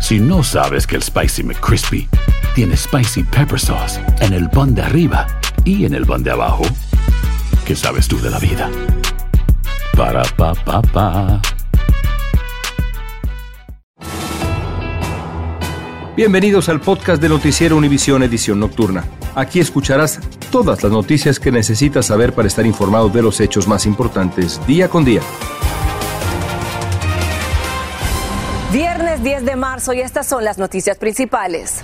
Si no sabes que el Spicy McCrispy tiene Spicy Pepper Sauce en el pan de arriba y en el pan de abajo, ¿qué sabes tú de la vida? Para, pa, pa, pa. Bienvenidos al podcast de Noticiero Univisión Edición Nocturna. Aquí escucharás todas las noticias que necesitas saber para estar informado de los hechos más importantes día con día. Viernes 10 de marzo y estas son las noticias principales.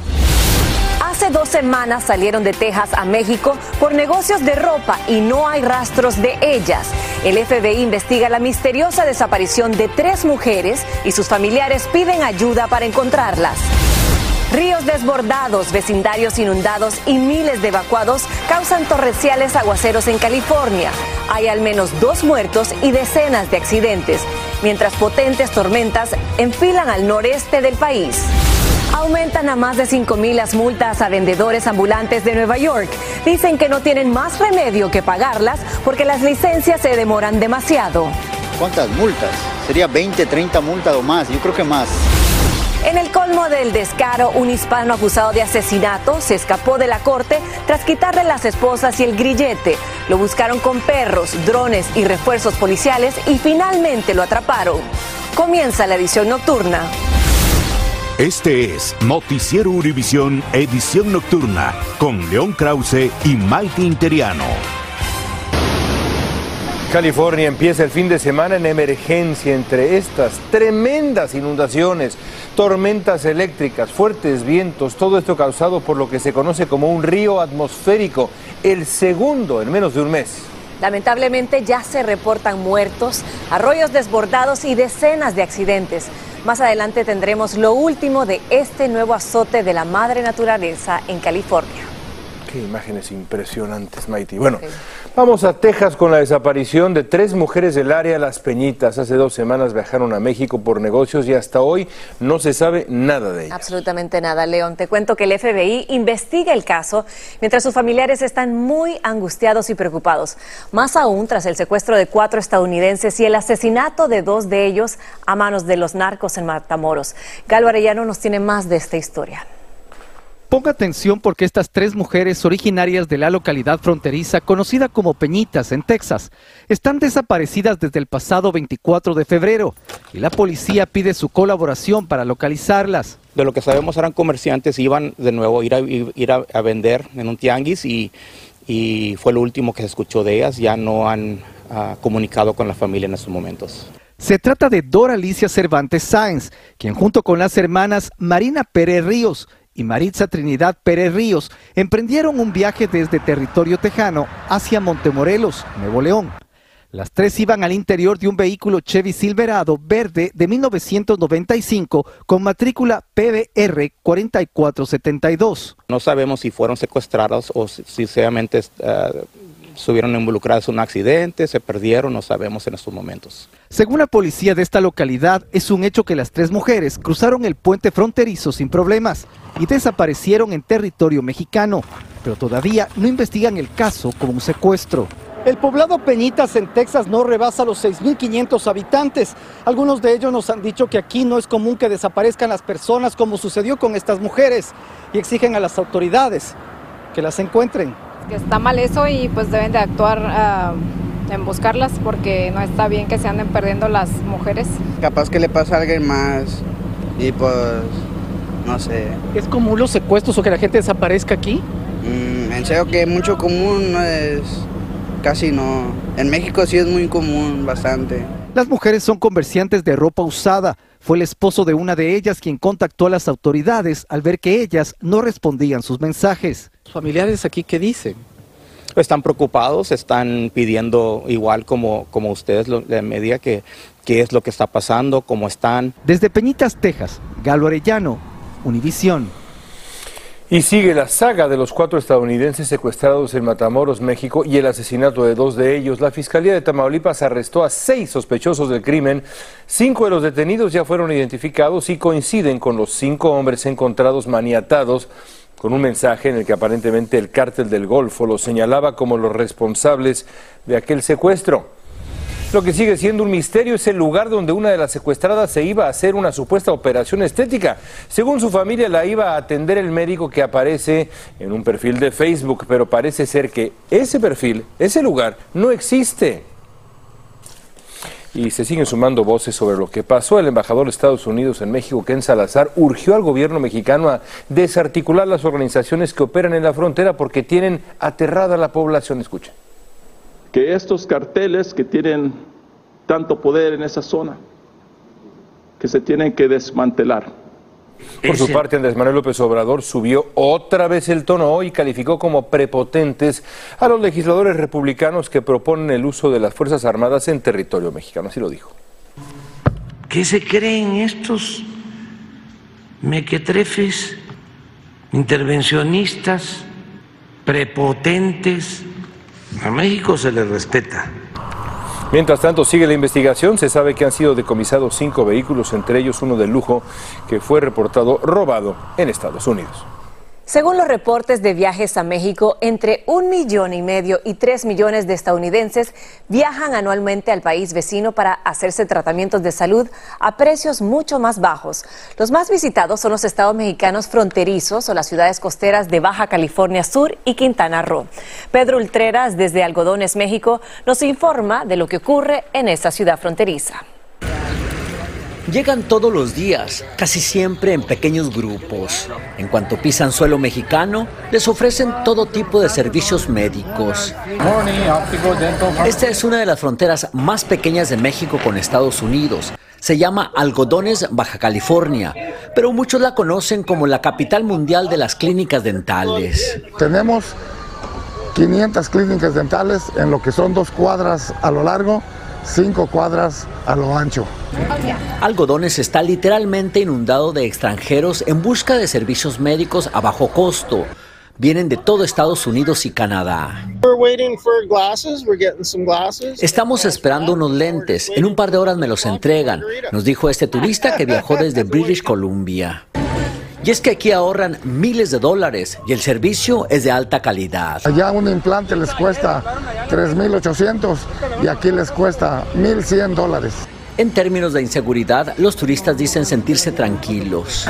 Hace dos semanas salieron de Texas a México por negocios de ropa y no hay rastros de ellas. El FBI investiga la misteriosa desaparición de tres mujeres y sus familiares piden ayuda para encontrarlas. Ríos desbordados, vecindarios inundados y miles de evacuados causan torrenciales aguaceros en California. Hay al menos dos muertos y decenas de accidentes, mientras potentes tormentas enfilan al noreste del país. Aumentan a más de 5 mil las multas a vendedores ambulantes de Nueva York. Dicen que no tienen más remedio que pagarlas porque las licencias se demoran demasiado. ¿Cuántas multas? Sería 20, 30 multas o más, yo creo que más. En el colmo del descaro, un hispano acusado de asesinato se escapó de la corte tras quitarle las esposas y el grillete. Lo buscaron con perros, drones y refuerzos policiales y finalmente lo atraparon. Comienza la edición nocturna. Este es Noticiero Univisión Edición Nocturna con León Krause y Mike Interiano. California empieza el fin de semana en emergencia entre estas tremendas inundaciones, tormentas eléctricas, fuertes vientos, todo esto causado por lo que se conoce como un río atmosférico, el segundo en menos de un mes. Lamentablemente ya se reportan muertos, arroyos desbordados y decenas de accidentes. Más adelante tendremos lo último de este nuevo azote de la madre naturaleza en California. Qué imágenes impresionantes, Mighty. Bueno, vamos a Texas con la desaparición de tres mujeres del área Las Peñitas. Hace dos semanas viajaron a México por negocios y hasta hoy no se sabe nada de ellas. Absolutamente nada, León. Te cuento que el FBI investiga el caso mientras sus familiares están muy angustiados y preocupados. Más aún tras el secuestro de cuatro estadounidenses y el asesinato de dos de ellos a manos de los narcos en Matamoros. Galo Arellano nos tiene más de esta historia. Ponga atención porque estas tres mujeres originarias de la localidad fronteriza conocida como Peñitas en Texas están desaparecidas desde el pasado 24 de febrero y la policía pide su colaboración para localizarlas. De lo que sabemos eran comerciantes, iban de nuevo a ir a, ir a, a vender en un tianguis y, y, fue lo último que se escuchó de ellas, ya no han uh, comunicado con la familia en estos momentos. Se trata de Dora Alicia Cervantes Sáenz, quien junto con las hermanas Marina Pérez Ríos y Maritza Trinidad Pérez Ríos emprendieron un viaje desde territorio tejano hacia Montemorelos, Nuevo León. Las tres iban al interior de un vehículo Chevy Silverado verde de 1995 con matrícula PBR 4472. No sabemos si fueron secuestrados o si sinceramente uh, estuvieron involucrados en un accidente, se perdieron, no sabemos en estos momentos. Según la policía de esta localidad, es un hecho que las tres mujeres cruzaron el puente fronterizo sin problemas y desaparecieron en territorio mexicano, pero todavía no investigan el caso como un secuestro. El poblado Peñitas en Texas no rebasa los 6.500 habitantes. Algunos de ellos nos han dicho que aquí no es común que desaparezcan las personas como sucedió con estas mujeres y exigen a las autoridades que las encuentren. Que está mal eso y pues deben de actuar uh, en buscarlas porque no está bien que se anden perdiendo las mujeres. Capaz que le pasa a alguien más y pues no sé. ¿Es común los secuestros o que la gente desaparezca aquí? Mm, en serio que mucho común no es, casi no. En México sí es muy común, bastante. Las mujeres son comerciantes de ropa usada. Fue el esposo de una de ellas quien contactó a las autoridades al ver que ellas no respondían sus mensajes. ¿Familiares aquí qué dicen? Están preocupados, están pidiendo igual como, como ustedes lo, de medida que qué es lo que está pasando, cómo están. Desde Peñitas, Texas, Galo Arellano, Univisión. Y sigue la saga de los cuatro estadounidenses secuestrados en Matamoros, México, y el asesinato de dos de ellos. La Fiscalía de Tamaulipas arrestó a seis sospechosos del crimen. Cinco de los detenidos ya fueron identificados y coinciden con los cinco hombres encontrados maniatados con un mensaje en el que aparentemente el cártel del Golfo los señalaba como los responsables de aquel secuestro. Lo que sigue siendo un misterio es el lugar donde una de las secuestradas se iba a hacer una supuesta operación estética. Según su familia, la iba a atender el médico que aparece en un perfil de Facebook, pero parece ser que ese perfil, ese lugar, no existe. Y se siguen sumando voces sobre lo que pasó. El embajador de Estados Unidos en México, Ken Salazar, urgió al gobierno mexicano a desarticular las organizaciones que operan en la frontera porque tienen aterrada a la población. Escuchen que estos carteles que tienen tanto poder en esa zona, que se tienen que desmantelar. Por su parte, Andrés Manuel López Obrador subió otra vez el tono hoy y calificó como prepotentes a los legisladores republicanos que proponen el uso de las Fuerzas Armadas en territorio mexicano. Así lo dijo. ¿Qué se creen estos mequetrefes, intervencionistas, prepotentes? A México se le respeta. Mientras tanto, sigue la investigación. Se sabe que han sido decomisados cinco vehículos, entre ellos uno de lujo que fue reportado robado en Estados Unidos. Según los reportes de viajes a México, entre un millón y medio y tres millones de estadounidenses viajan anualmente al país vecino para hacerse tratamientos de salud a precios mucho más bajos. Los más visitados son los estados mexicanos fronterizos o las ciudades costeras de Baja California Sur y Quintana Roo. Pedro Ultreras, desde Algodones, México, nos informa de lo que ocurre en esta ciudad fronteriza. Llegan todos los días, casi siempre en pequeños grupos. En cuanto pisan suelo mexicano, les ofrecen todo tipo de servicios médicos. Esta es una de las fronteras más pequeñas de México con Estados Unidos. Se llama Algodones, Baja California, pero muchos la conocen como la capital mundial de las clínicas dentales. Tenemos 500 clínicas dentales en lo que son dos cuadras a lo largo cinco cuadras a lo ancho. Algodones está literalmente inundado de extranjeros en busca de servicios médicos a bajo costo. Vienen de todo Estados Unidos y Canadá. Estamos esperando unos lentes. En un par de horas me los entregan, nos dijo este turista que viajó desde British Columbia. Y es que aquí ahorran miles de dólares y el servicio es de alta calidad. Allá un implante les cuesta 3.800 y aquí les cuesta 1.100 dólares. En términos de inseguridad, los turistas dicen sentirse tranquilos.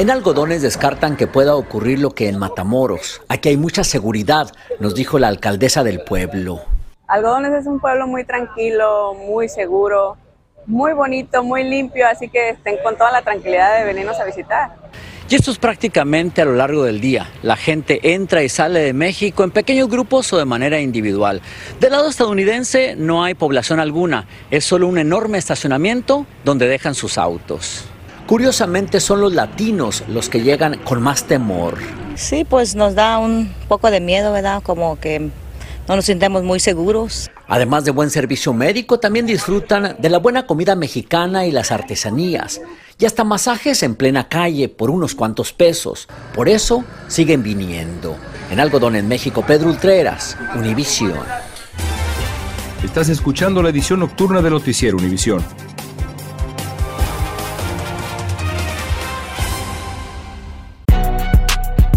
En algodones descartan que pueda ocurrir lo que en Matamoros. Aquí hay mucha seguridad, nos dijo la alcaldesa del pueblo. Algodones es un pueblo muy tranquilo, muy seguro, muy bonito, muy limpio, así que estén con toda la tranquilidad de venirnos a visitar. Y esto es prácticamente a lo largo del día. La gente entra y sale de México en pequeños grupos o de manera individual. Del lado estadounidense no hay población alguna, es solo un enorme estacionamiento donde dejan sus autos. Curiosamente son los latinos los que llegan con más temor. Sí, pues nos da un poco de miedo, ¿verdad? Como que no nos sentimos muy seguros. Además de buen servicio médico, también disfrutan de la buena comida mexicana y las artesanías. Y hasta masajes en plena calle por unos cuantos pesos. Por eso siguen viniendo. En Algodón en México, Pedro Ultreras, Univisión. Estás escuchando la edición nocturna de Noticiero Univisión.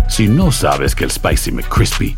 Si no sabes que el Spicy McCrispy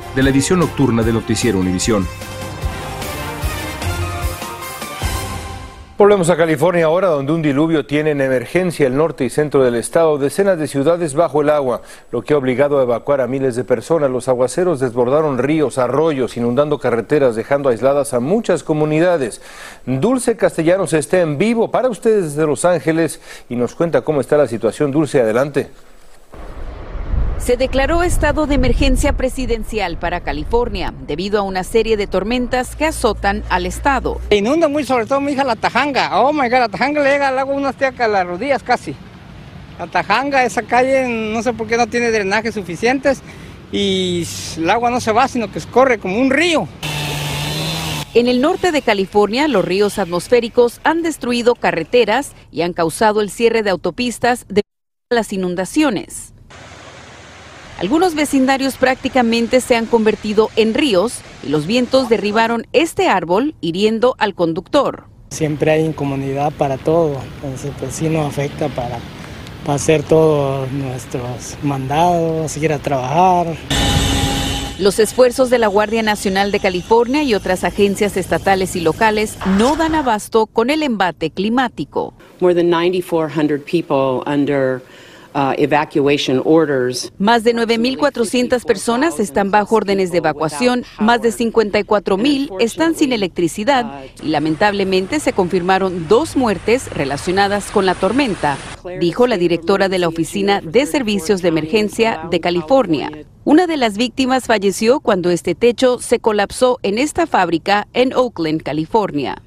de la edición nocturna de Noticiero Univisión. Volvemos a California ahora, donde un diluvio tiene en emergencia el norte y centro del estado, decenas de ciudades bajo el agua, lo que ha obligado a evacuar a miles de personas. Los aguaceros desbordaron ríos, arroyos, inundando carreteras, dejando aisladas a muchas comunidades. Dulce Castellanos está en vivo para ustedes desde Los Ángeles y nos cuenta cómo está la situación. Dulce, adelante. Se declaró estado de emergencia presidencial para California debido a una serie de tormentas que azotan al estado. Inunda muy sobre todo mi hija la Tajanga. Oh my god, la Tajanga le llega al agua unas a las rodillas casi. La Tajanga, esa calle, no sé por qué no tiene drenajes suficientes y el agua no se va, sino que escorre como un río. En el norte de California, los ríos atmosféricos han destruido carreteras y han causado el cierre de autopistas debido a las inundaciones. Algunos vecindarios prácticamente se han convertido en ríos y los vientos derribaron este árbol hiriendo al conductor. Siempre hay incomodidad para todo, entonces pues sí nos afecta para, para hacer todos nuestros mandados, ir a trabajar. Los esfuerzos de la Guardia Nacional de California y otras agencias estatales y locales no dan abasto con el embate climático. More than 9,400 people under más de 9.400 personas están bajo órdenes de evacuación, más de 54.000 están sin electricidad y lamentablemente se confirmaron dos muertes relacionadas con la tormenta, dijo la directora de la Oficina de Servicios de Emergencia de California. Una de las víctimas falleció cuando este techo se colapsó en esta fábrica en Oakland, California.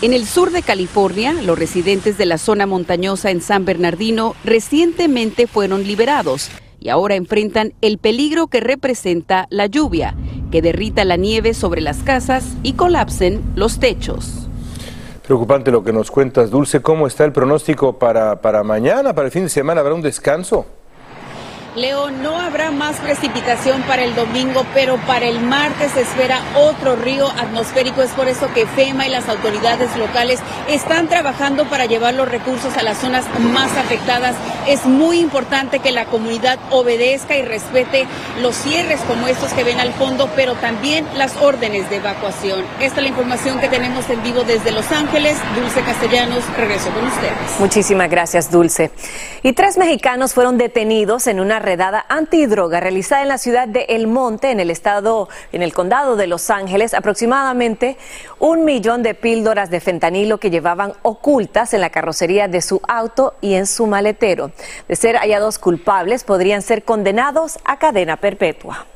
En el sur de California, los residentes de la zona montañosa en San Bernardino recientemente fueron liberados y ahora enfrentan el peligro que representa la lluvia, que derrita la nieve sobre las casas y colapsen los techos. Preocupante lo que nos cuentas, Dulce. ¿Cómo está el pronóstico para, para mañana, para el fin de semana? ¿Habrá un descanso? Leo, no habrá más precipitación para el domingo, pero para el martes se espera otro río atmosférico. Es por eso que FEMA y las autoridades locales están trabajando para llevar los recursos a las zonas más afectadas. Es muy importante que la comunidad obedezca y respete los cierres como estos que ven al fondo, pero también las órdenes de evacuación. Esta es la información que tenemos en vivo desde Los Ángeles. Dulce Castellanos, regreso con ustedes. Muchísimas gracias, Dulce. Y tres mexicanos fueron detenidos en una redada antidroga realizada en la ciudad de El Monte, en el estado, en el condado de Los Ángeles, aproximadamente un millón de píldoras de fentanilo que llevaban ocultas en la carrocería de su auto y en su maletero. De ser hallados culpables, podrían ser condenados a cadena perpetua.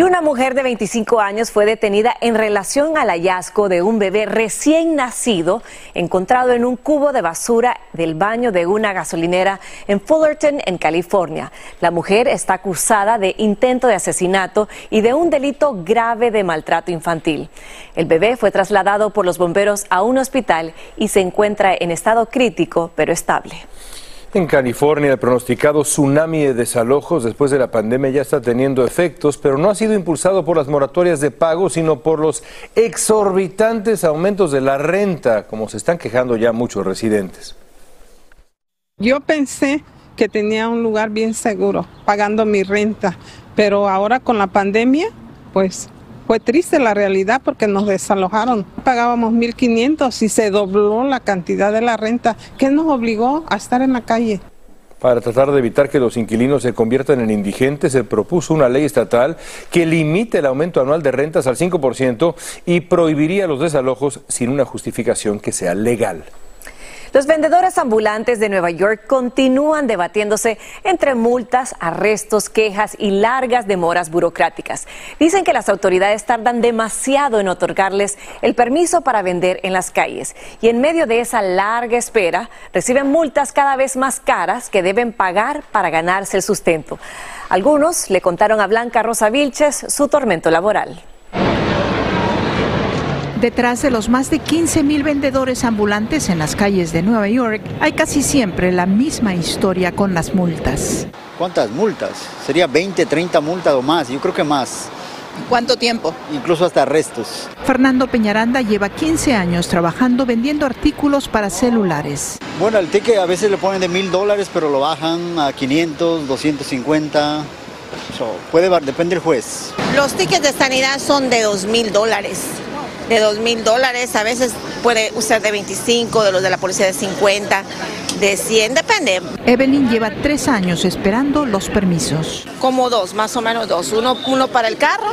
Y una mujer de 25 años fue detenida en relación al hallazgo de un bebé recién nacido encontrado en un cubo de basura del baño de una gasolinera en Fullerton, en California. La mujer está acusada de intento de asesinato y de un delito grave de maltrato infantil. El bebé fue trasladado por los bomberos a un hospital y se encuentra en estado crítico pero estable. En California, el pronosticado tsunami de desalojos después de la pandemia ya está teniendo efectos, pero no ha sido impulsado por las moratorias de pago, sino por los exorbitantes aumentos de la renta, como se están quejando ya muchos residentes. Yo pensé que tenía un lugar bien seguro pagando mi renta, pero ahora con la pandemia, pues fue triste la realidad porque nos desalojaron. Pagábamos 1.500 y se dobló la cantidad de la renta, que nos obligó a estar en la calle. Para tratar de evitar que los inquilinos se conviertan en indigentes, se propuso una ley estatal que limite el aumento anual de rentas al 5% y prohibiría los desalojos sin una justificación que sea legal. Los vendedores ambulantes de Nueva York continúan debatiéndose entre multas, arrestos, quejas y largas demoras burocráticas. Dicen que las autoridades tardan demasiado en otorgarles el permiso para vender en las calles y en medio de esa larga espera reciben multas cada vez más caras que deben pagar para ganarse el sustento. Algunos le contaron a Blanca Rosa Vilches su tormento laboral. Detrás de los más de 15 mil vendedores ambulantes en las calles de Nueva York, hay casi siempre la misma historia con las multas. ¿Cuántas multas? Sería 20, 30 multas o más, yo creo que más. ¿Cuánto tiempo? Incluso hasta arrestos. Fernando Peñaranda lleva 15 años trabajando vendiendo artículos para celulares. Bueno, el ticket a veces le ponen de mil dólares, pero lo bajan a 500, 250. puede, depende del juez. Los tickets de sanidad son de dos mil dólares de dos mil dólares, a veces puede usar de 25, de los de la policía de 50, de 100, depende. Evelyn lleva tres años esperando los permisos. Como dos, más o menos dos, uno, uno para el carro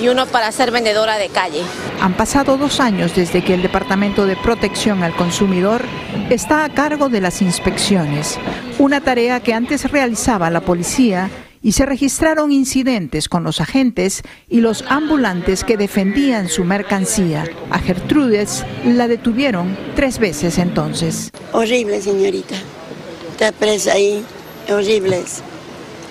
y uno para ser vendedora de calle. Han pasado dos años desde que el Departamento de Protección al Consumidor está a cargo de las inspecciones, una tarea que antes realizaba la policía y se registraron incidentes con los agentes y los ambulantes que defendían su mercancía. A Gertrudes la detuvieron tres veces entonces. Horrible, señorita. Está presa ahí. Horribles.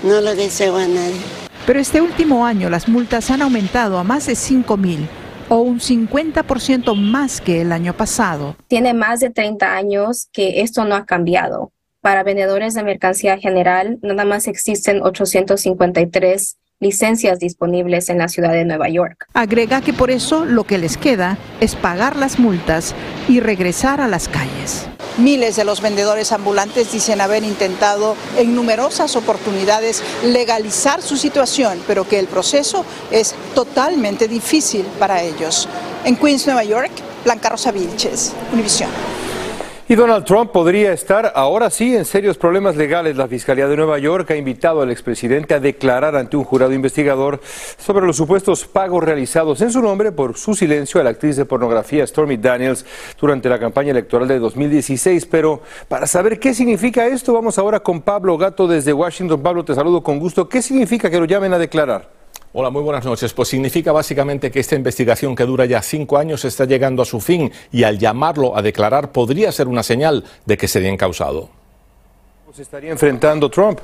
No lo deseo a nadie. Pero este último año las multas han aumentado a más de 5 mil o un 50% más que el año pasado. Tiene más de 30 años que esto no ha cambiado. Para vendedores de mercancía general, nada más existen 853 licencias disponibles en la ciudad de Nueva York. Agrega que por eso lo que les queda es pagar las multas y regresar a las calles. Miles de los vendedores ambulantes dicen haber intentado en numerosas oportunidades legalizar su situación, pero que el proceso es totalmente difícil para ellos. En Queens, Nueva York, Blanca Rosa Vilches, Univisión. Y Donald Trump podría estar ahora sí en serios problemas legales. La Fiscalía de Nueva York ha invitado al expresidente a declarar ante un jurado investigador sobre los supuestos pagos realizados en su nombre por su silencio a la actriz de pornografía Stormy Daniels durante la campaña electoral de 2016. Pero para saber qué significa esto, vamos ahora con Pablo Gato desde Washington. Pablo, te saludo con gusto. ¿Qué significa que lo llamen a declarar? Hola, muy buenas noches. Pues significa básicamente que esta investigación que dura ya cinco años está llegando a su fin y al llamarlo a declarar podría ser una señal de que sería encausado. ¿Se estaría enfrentando Trump?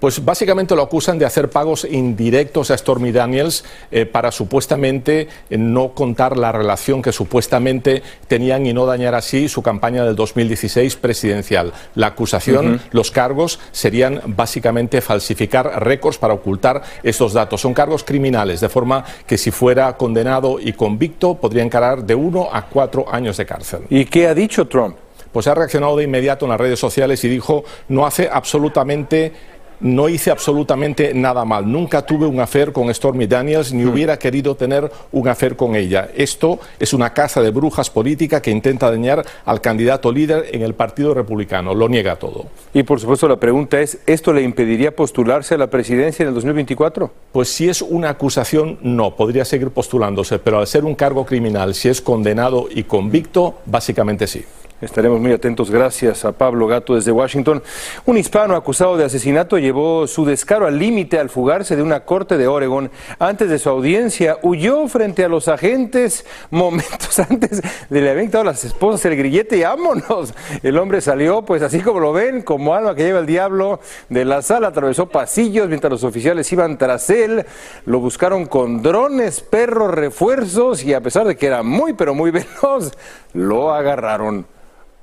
Pues básicamente lo acusan de hacer pagos indirectos a Stormy Daniels eh, para supuestamente eh, no contar la relación que supuestamente tenían y no dañar así su campaña del 2016 presidencial. La acusación, los cargos serían básicamente falsificar récords para ocultar estos datos. Son cargos criminales, de forma que si fuera condenado y convicto podría encarar de uno a cuatro años de cárcel. ¿Y qué ha dicho Trump? Pues ha reaccionado de inmediato en las redes sociales y dijo no hace absolutamente no hice absolutamente nada mal. Nunca tuve un afer con Stormy Daniels ni hmm. hubiera querido tener un afer con ella. Esto es una casa de brujas política que intenta dañar al candidato líder en el Partido Republicano. Lo niega todo. Y por supuesto la pregunta es, ¿esto le impediría postularse a la presidencia en el 2024? Pues si es una acusación, no. Podría seguir postulándose, pero al ser un cargo criminal, si es condenado y convicto, básicamente sí. Estaremos muy atentos. Gracias a Pablo Gato desde Washington. Un hispano acusado de asesinato llevó su descaro al límite al fugarse de una corte de Oregon. Antes de su audiencia, huyó frente a los agentes momentos antes de le haber a las esposas el grillete y vámonos. El hombre salió, pues así como lo ven, como alma que lleva el diablo de la sala. Atravesó pasillos mientras los oficiales iban tras él. Lo buscaron con drones, perros, refuerzos y a pesar de que era muy, pero muy veloz, lo agarraron.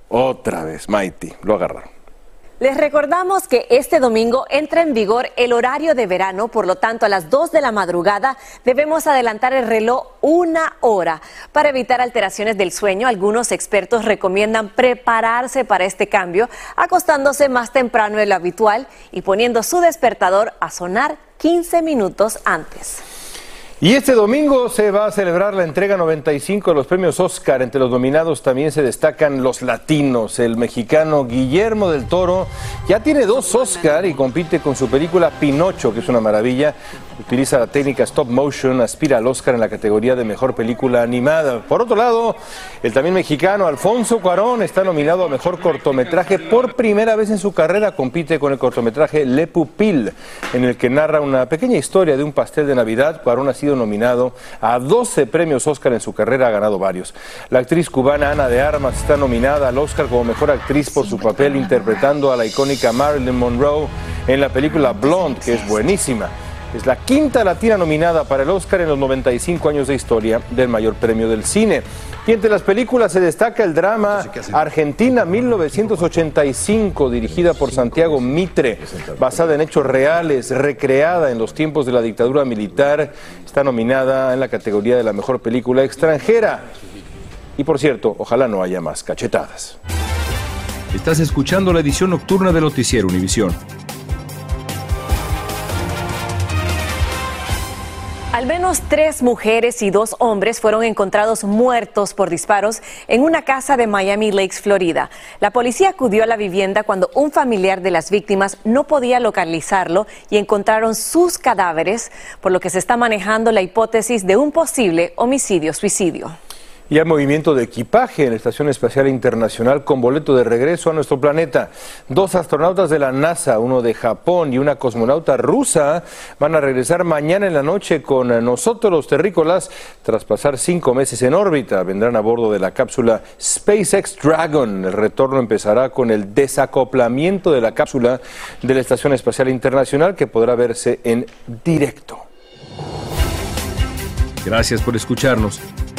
Otra vez, Mighty, lo agarraron. Les recordamos que este domingo entra en vigor el horario de verano, por lo tanto a las 2 de la madrugada debemos adelantar el reloj una hora. Para evitar alteraciones del sueño, algunos expertos recomiendan prepararse para este cambio, acostándose más temprano de lo habitual y poniendo su despertador a sonar 15 minutos antes. Y este domingo se va a celebrar la entrega 95 de los premios Oscar. Entre los nominados también se destacan los latinos. El mexicano Guillermo del Toro ya tiene dos Oscar y compite con su película Pinocho, que es una maravilla. Utiliza la técnica stop motion, aspira al Oscar en la categoría de mejor película animada. Por otro lado, el también mexicano Alfonso Cuarón está nominado a mejor cortometraje por primera vez en su carrera. Compite con el cortometraje Le Pupil, en el que narra una pequeña historia de un pastel de Navidad. Cuarón ha sido nominado a 12 premios Oscar en su carrera, ha ganado varios. La actriz cubana Ana de Armas está nominada al Oscar como mejor actriz por su papel interpretando a la icónica Marilyn Monroe en la película Blonde, que es buenísima. Es la quinta latina nominada para el Oscar en los 95 años de historia del mayor premio del cine. Y entre las películas se destaca el drama Argentina 1985, dirigida por Santiago Mitre, basada en hechos reales, recreada en los tiempos de la dictadura militar. Está nominada en la categoría de la mejor película extranjera. Y por cierto, ojalá no haya más cachetadas. Estás escuchando la edición nocturna de Noticiero Univisión. Al menos tres mujeres y dos hombres fueron encontrados muertos por disparos en una casa de Miami Lakes, Florida. La policía acudió a la vivienda cuando un familiar de las víctimas no podía localizarlo y encontraron sus cadáveres, por lo que se está manejando la hipótesis de un posible homicidio-suicidio. Y hay movimiento de equipaje en la Estación Espacial Internacional con boleto de regreso a nuestro planeta. Dos astronautas de la NASA, uno de Japón y una cosmonauta rusa, van a regresar mañana en la noche con nosotros los terrícolas tras pasar cinco meses en órbita. Vendrán a bordo de la cápsula SpaceX Dragon. El retorno empezará con el desacoplamiento de la cápsula de la Estación Espacial Internacional que podrá verse en directo. Gracias por escucharnos.